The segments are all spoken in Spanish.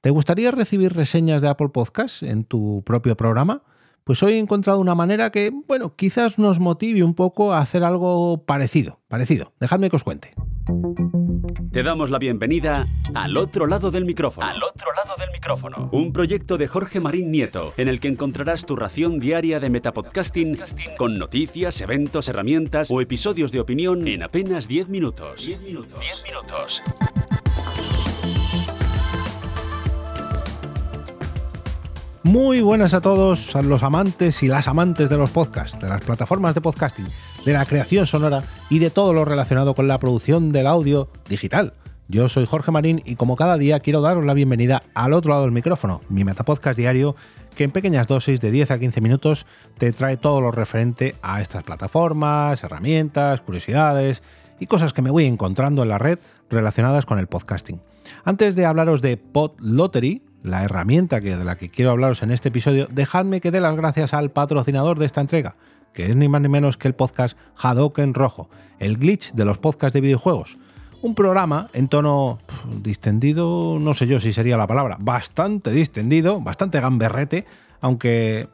¿Te gustaría recibir reseñas de Apple Podcast en tu propio programa? Pues hoy he encontrado una manera que, bueno, quizás nos motive un poco a hacer algo parecido, parecido. Dejadme que os cuente. Te damos la bienvenida al otro lado del micrófono. Al otro lado del micrófono. Un proyecto de Jorge Marín Nieto, en el que encontrarás tu ración diaria de metapodcasting con noticias, eventos, herramientas o episodios de opinión en apenas 10 minutos. 10 minutos. 10 minutos. Muy buenas a todos a los amantes y las amantes de los podcasts, de las plataformas de podcasting, de la creación sonora y de todo lo relacionado con la producción del audio digital. Yo soy Jorge Marín y como cada día quiero daros la bienvenida al otro lado del micrófono, mi Metapodcast diario que en pequeñas dosis de 10 a 15 minutos te trae todo lo referente a estas plataformas, herramientas, curiosidades y cosas que me voy encontrando en la red relacionadas con el podcasting. Antes de hablaros de Pod Lottery, la herramienta que, de la que quiero hablaros en este episodio, dejadme que dé las gracias al patrocinador de esta entrega, que es ni más ni menos que el podcast Hadoken Rojo, el glitch de los podcasts de videojuegos. Un programa en tono distendido, no sé yo si sería la palabra, bastante distendido, bastante gamberrete, aunque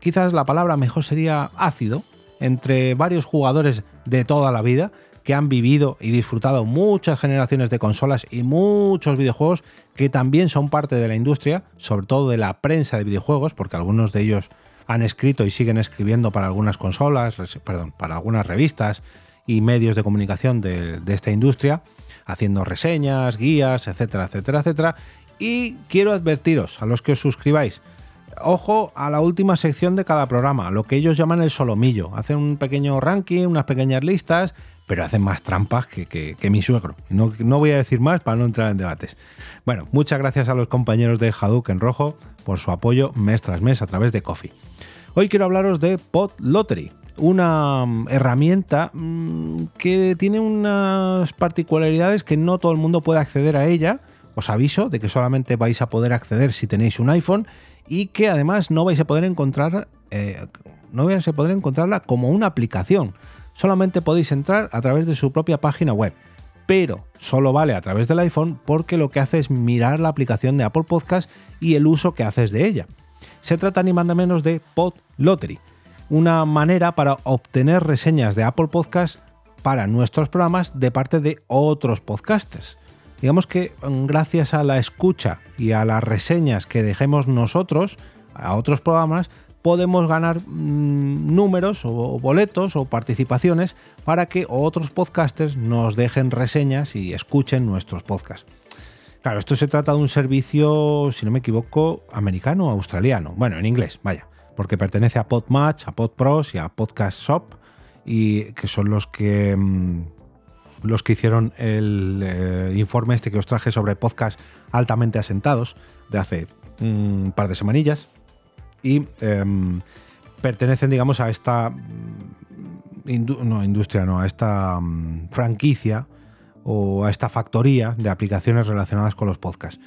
quizás la palabra mejor sería ácido, entre varios jugadores de toda la vida que han vivido y disfrutado muchas generaciones de consolas y muchos videojuegos que también son parte de la industria, sobre todo de la prensa de videojuegos, porque algunos de ellos han escrito y siguen escribiendo para algunas consolas, perdón, para algunas revistas y medios de comunicación de, de esta industria, haciendo reseñas, guías, etcétera, etcétera, etcétera. Y quiero advertiros a los que os suscribáis, ojo a la última sección de cada programa, lo que ellos llaman el solomillo. Hacen un pequeño ranking, unas pequeñas listas pero hacen más trampas que, mi suegro. No, no, voy a decir más para no entrar en debates. Bueno, muchas gracias a los compañeros de en Rojo por su apoyo mes tras mes a través de Coffee. Hoy quiero hablaros de Pod Lottery, una mm, herramienta mm, que tiene unas particularidades que no todo el mundo puede acceder a ella. Os aviso de que solamente vais a poder acceder si tenéis un iPhone y que además no vais a poder encontrar, eh, no vais a poder encontrarla como una aplicación solamente podéis entrar a través de su propia página web. Pero solo vale a través del iPhone porque lo que hace es mirar la aplicación de Apple Podcast y el uso que haces de ella. Se trata ni más ni menos de Pod Lottery, una manera para obtener reseñas de Apple Podcast para nuestros programas de parte de otros podcasters. Digamos que mm, gracias a la escucha y a las reseñas que dejemos nosotros a otros programas, podemos ganar mm, números o boletos o participaciones para que otros podcasters nos dejen reseñas y escuchen nuestros podcasts. Claro, esto se trata de un servicio, si no me equivoco, americano o australiano. Bueno, en inglés, vaya, porque pertenece a Podmatch, a PodPros y a Podcast Shop, y que son los que mm, los que hicieron el eh, informe este que os traje sobre podcast altamente asentados de hace un par de semanillas y em, pertenecen, digamos, a esta mm, industria, no, a esta mm, franquicia o a esta factoría de aplicaciones relacionadas con los podcasts.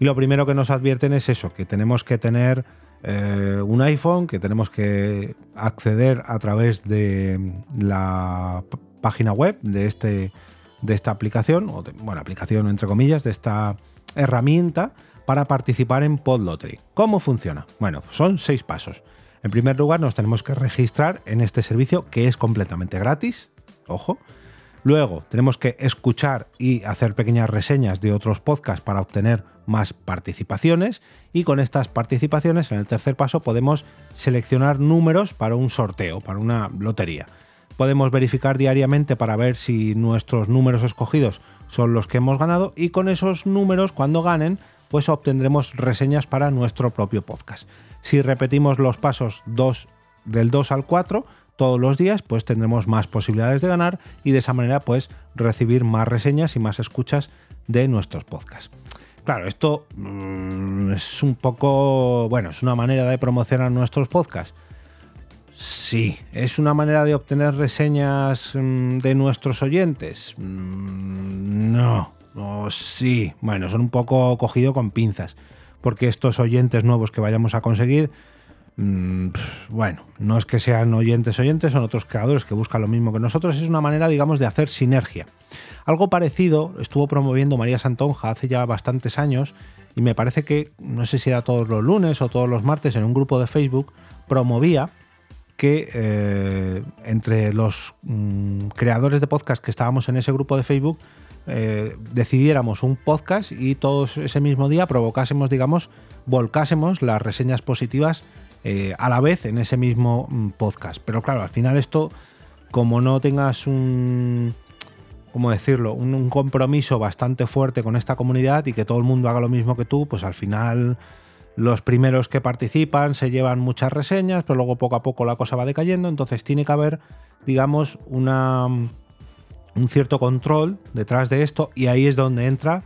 Y lo primero que nos advierten es eso, que tenemos que tener eh, un iPhone, que tenemos que acceder a través de la página web de, este, de esta aplicación, o bueno, aplicación entre comillas, de esta herramienta para participar en PodLottery. ¿Cómo funciona? Bueno, son seis pasos. En primer lugar, nos tenemos que registrar en este servicio que es completamente gratis. Ojo. Luego, tenemos que escuchar y hacer pequeñas reseñas de otros podcasts para obtener más participaciones. Y con estas participaciones, en el tercer paso, podemos seleccionar números para un sorteo, para una lotería. Podemos verificar diariamente para ver si nuestros números escogidos son los que hemos ganado y con esos números, cuando ganen, pues obtendremos reseñas para nuestro propio podcast. Si repetimos los pasos 2 del 2 al 4 todos los días, pues tendremos más posibilidades de ganar y de esa manera pues recibir más reseñas y más escuchas de nuestros podcasts. Claro, esto mm, es un poco, bueno, es una manera de promocionar nuestros podcasts. Sí, es una manera de obtener reseñas mm, de nuestros oyentes. Mm, no, Oh, sí, bueno, son un poco cogido con pinzas, porque estos oyentes nuevos que vayamos a conseguir mm, bueno, no es que sean oyentes oyentes, son otros creadores que buscan lo mismo que nosotros, es una manera, digamos, de hacer sinergia. Algo parecido estuvo promoviendo María Santonja hace ya bastantes años y me parece que, no sé si era todos los lunes o todos los martes, en un grupo de Facebook, promovía que eh, entre los mm, creadores de podcast que estábamos en ese grupo de Facebook eh, decidiéramos un podcast y todos ese mismo día provocásemos, digamos, volcásemos las reseñas positivas eh, a la vez en ese mismo mm, podcast. Pero claro, al final esto, como no tengas un, ¿cómo decirlo?, un, compromiso bastante fuerte con esta comunidad y que todo el mundo haga lo mismo que tú, pues al final los primeros que participan se llevan muchas reseñas, pero luego poco a poco la cosa va decayendo, entonces tiene que haber, digamos, una un cierto control detrás de esto y ahí es donde entra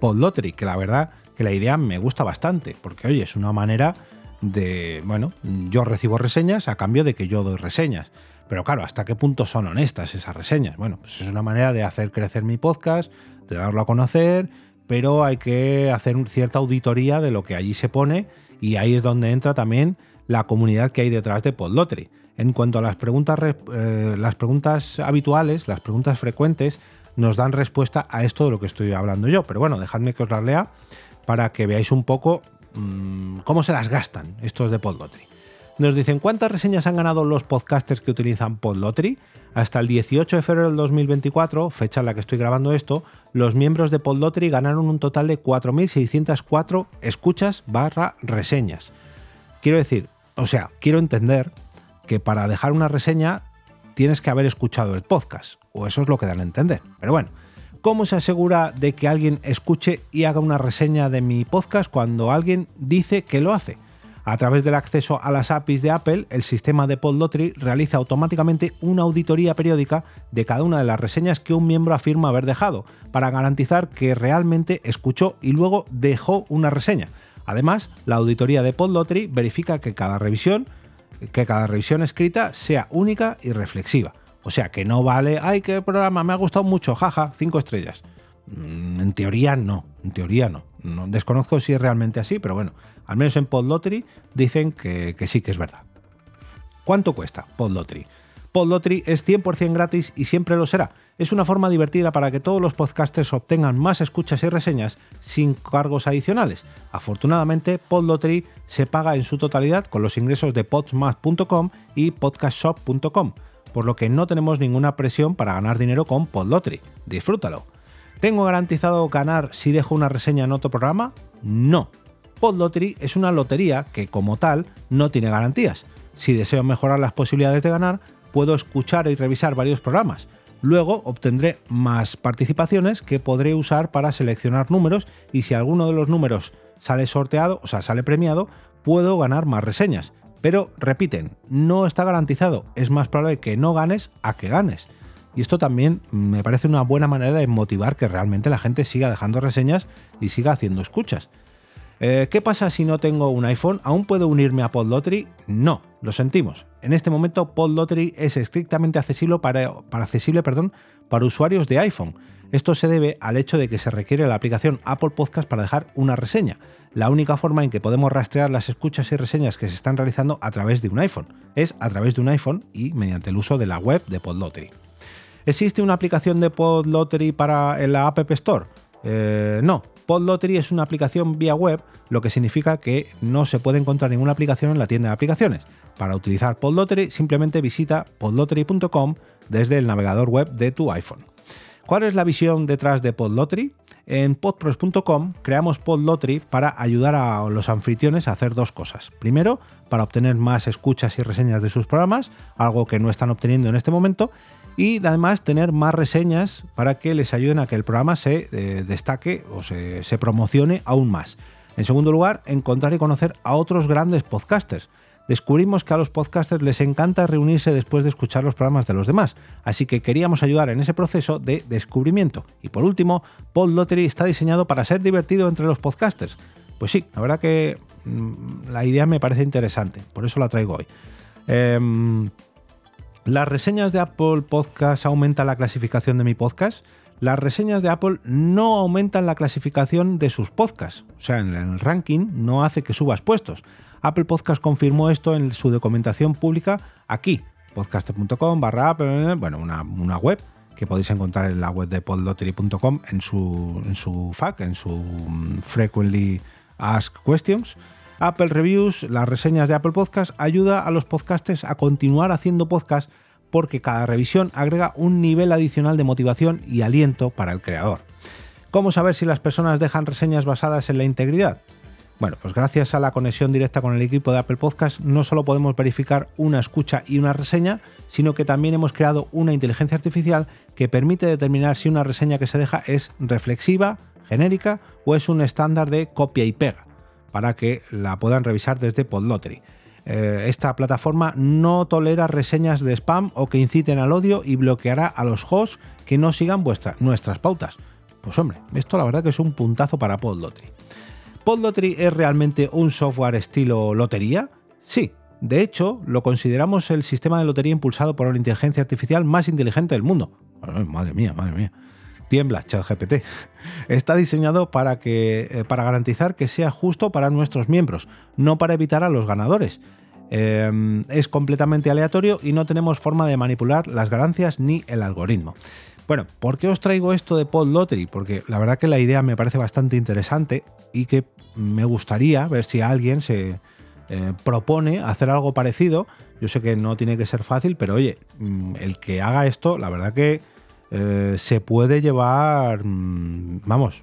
Podlottery, que la verdad que la idea me gusta bastante, porque oye, es una manera de, bueno, yo recibo reseñas a cambio de que yo doy reseñas. Pero claro, ¿hasta qué punto son honestas esas reseñas? Bueno, pues es una manera de hacer crecer mi podcast, de darlo a conocer, pero hay que hacer cierta auditoría de lo que allí se pone y ahí es donde entra también la comunidad que hay detrás de Podlottery. En cuanto a las preguntas, eh, las preguntas habituales, las preguntas frecuentes, nos dan respuesta a esto de lo que estoy hablando yo. Pero bueno, dejadme que os las lea para que veáis un poco mm, cómo se las gastan estos de Podlottery. Nos dicen cuántas reseñas han ganado los podcasters que utilizan Podlottery. Hasta el 18 de febrero del 2024, fecha en la que estoy grabando esto, los miembros de Podlottery ganaron un total de 4.604 escuchas barra reseñas. Quiero decir, o sea, quiero entender que para dejar una reseña tienes que haber escuchado el podcast, o eso es lo que dan a entender. Pero bueno, ¿cómo se asegura de que alguien escuche y haga una reseña de mi podcast cuando alguien dice que lo hace? A través del acceso a las APIs de Apple, el sistema de Podlottery realiza automáticamente una auditoría periódica de cada una de las reseñas que un miembro afirma haber dejado, para garantizar que realmente escuchó y luego dejó una reseña. Además, la auditoría de Podlottery verifica que cada revisión que cada revisión escrita sea única y reflexiva. O sea, que no vale, ay, qué programa, me ha gustado mucho, jaja, cinco estrellas. Mm, en teoría no, en teoría no. no. Desconozco si es realmente así, pero bueno, al menos en Podlottery dicen que, sí que es verdad. ¿Cuánto cuesta Podlottery? Podlottery es 100% gratis y siempre lo será. Es una forma divertida para que todos los podcasters obtengan más escuchas y reseñas sin cargos adicionales. Afortunadamente, Podlottery se paga en su totalidad con los ingresos de podsmath.com y podcastshop.com, por lo que no tenemos ninguna presión para ganar dinero con Podlottery. Disfrútalo. ¿Tengo garantizado ganar si dejo una reseña en otro programa? No. Podlottery es una lotería que, como tal, no tiene garantías. Si deseo mejorar las posibilidades de ganar, puedo escuchar y revisar varios programas Luego obtendré más participaciones que podré usar para seleccionar números y si alguno de los números sale sorteado, o sea, sale premiado, puedo ganar más reseñas. Pero repiten, no está garantizado, es más probable que no ganes a que ganes. Y esto también me parece una buena manera de motivar que realmente la gente siga dejando reseñas y siga haciendo escuchas. Eh, ¿Qué pasa si no tengo un iPhone? ¿Aún puedo unirme a Podlottery? No, lo sentimos. En este momento Podlottery es estrictamente accesible para, usuarios de iPhone. Esto se debe al hecho de que se requiere la aplicación Apple Podcast para dejar una reseña. La única forma en que podemos rastrear las escuchas y reseñas que se están realizando a través de un iPhone es a través de un iPhone y mediante el uso de la web de Podlottery. ¿Existe una aplicación de Podlottery para la App Store? Eh, no, Podlottery es una aplicación vía web, lo que significa que no se puede encontrar ninguna aplicación en la tienda de aplicaciones. Para utilizar Podlottery simplemente visita podlottery.com desde el navegador web de tu iPhone. ¿Cuál es la visión detrás de Podlottery? En podpros.com creamos Podlottery para ayudar a los anfitriones a hacer dos cosas. Primero, para obtener más escuchas y reseñas de sus programas, algo que no están obteniendo en este momento, y además tener más reseñas para que les ayuden a que el programa se eh, destaque o se, promocione aún más. En segundo lugar, encontrar y conocer a otros grandes podcasters. Descubrimos que a los podcasters les encanta reunirse después de escuchar los programas de los demás, así que queríamos ayudar en ese proceso de descubrimiento. Y por último, Pod Lottery está diseñado para ser divertido entre los podcasters. Pues sí, la verdad que mm, la idea me parece interesante, por eso la traigo hoy. Em, ¿Las reseñas de Apple Podcast aumentan la clasificación de mi podcast? Las reseñas de Apple no aumentan la clasificación de sus podcasts, o sea, en el ranking no hace que subas puestos. Apple Podcast confirmó esto en su documentación pública aquí, podcast.com barra bueno, una, una web que podéis encontrar en la web de podlottery.com en su, en su FAQ, en su mm, Frequently Asked Questions. Apple Reviews, las reseñas de Apple Podcast, ayuda a los podcasters a continuar haciendo podcast porque cada revisión agrega un nivel adicional de motivación y aliento para el creador. ¿Cómo saber si las personas dejan reseñas basadas en la integridad? Bueno, pues gracias a la conexión directa con el equipo de Apple Podcast, no solo podemos verificar una escucha y una reseña, sino que también hemos creado una inteligencia artificial que permite determinar si una reseña que se deja es reflexiva, genérica o es un estándar de copia y pega, para que la puedan revisar desde Podlottery. Eh, esta plataforma no tolera reseñas de spam o que inciten al odio y bloqueará a los hosts que no sigan nuestras pautas. Pues hombre, esto la verdad que es un puntazo para Podlottery. ¿Podlottery es realmente un software estilo lotería? Sí, de hecho, lo consideramos el sistema de lotería impulsado por la inteligencia artificial más inteligente del mundo. madre mía, madre mía. Tiembla, ChatGPT. Está diseñado para, que, eh, para garantizar que sea justo para nuestros miembros, no para evitar a los ganadores. Em, es completamente aleatorio y no tenemos forma de manipular las ganancias ni el algoritmo. Bueno, ¿por qué os traigo esto de Pod Lottery? Porque la verdad que la idea me parece bastante interesante y que me gustaría ver si alguien se eh, propone hacer algo parecido. Yo sé que no tiene que ser fácil, pero oye, mm, el que haga esto, la verdad que eh, se puede llevar, mm, vamos,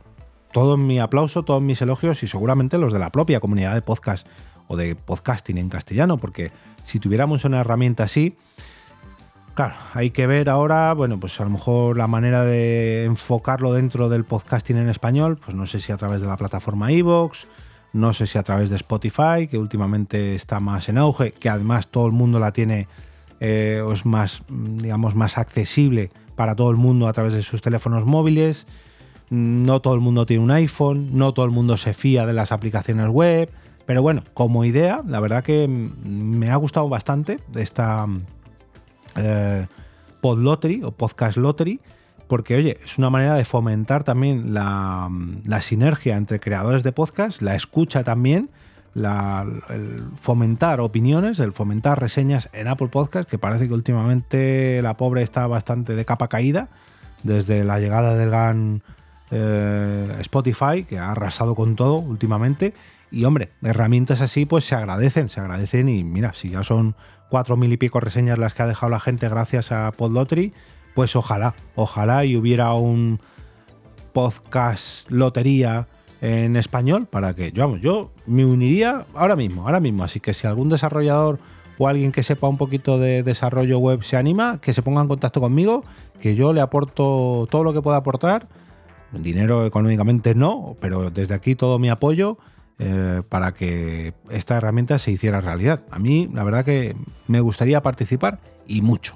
todo mi aplauso, todos mis elogios y seguramente los de la propia comunidad de podcast o de podcasting en castellano, porque si tuviéramos una herramienta así, Claro, hay que ver ahora, bueno, pues a lo mejor la manera de enfocarlo dentro del podcasting en español, pues no sé si a través de la plataforma Evox, no sé si a través de Spotify, que últimamente está más en auge, que además todo el mundo la tiene, eh, es más, digamos, más accesible para todo el mundo a través de sus teléfonos móviles. No todo el mundo tiene un iPhone, no todo el mundo se fía de las aplicaciones web, pero bueno, como idea, la verdad que me ha gustado bastante esta eh, Pod Lottery o Podcast Lottery, porque oye, es una manera de fomentar también la, sinergia entre creadores de podcast, la escucha también, el fomentar opiniones, el fomentar reseñas en Apple Podcast, que parece que últimamente la pobre está bastante de capa caída desde la llegada del gran eh, Spotify, que ha arrasado con todo últimamente. Y hombre, herramientas así pues se agradecen, se agradecen y mira, si ya son cuatro mil y pico reseñas las que ha dejado la gente gracias a Podlottery, pues ojalá, ojalá y hubiera un podcast lotería en español para que, vamos, yo me uniría ahora mismo, ahora mismo. Así que si algún desarrollador o alguien que sepa un poquito de desarrollo web se anima, que se ponga en contacto conmigo, que yo le aporto todo lo que pueda aportar. Dinero económicamente no, pero desde aquí todo mi apoyo eh, para que esta herramienta se hiciera realidad. A mí, la verdad que me gustaría participar y mucho.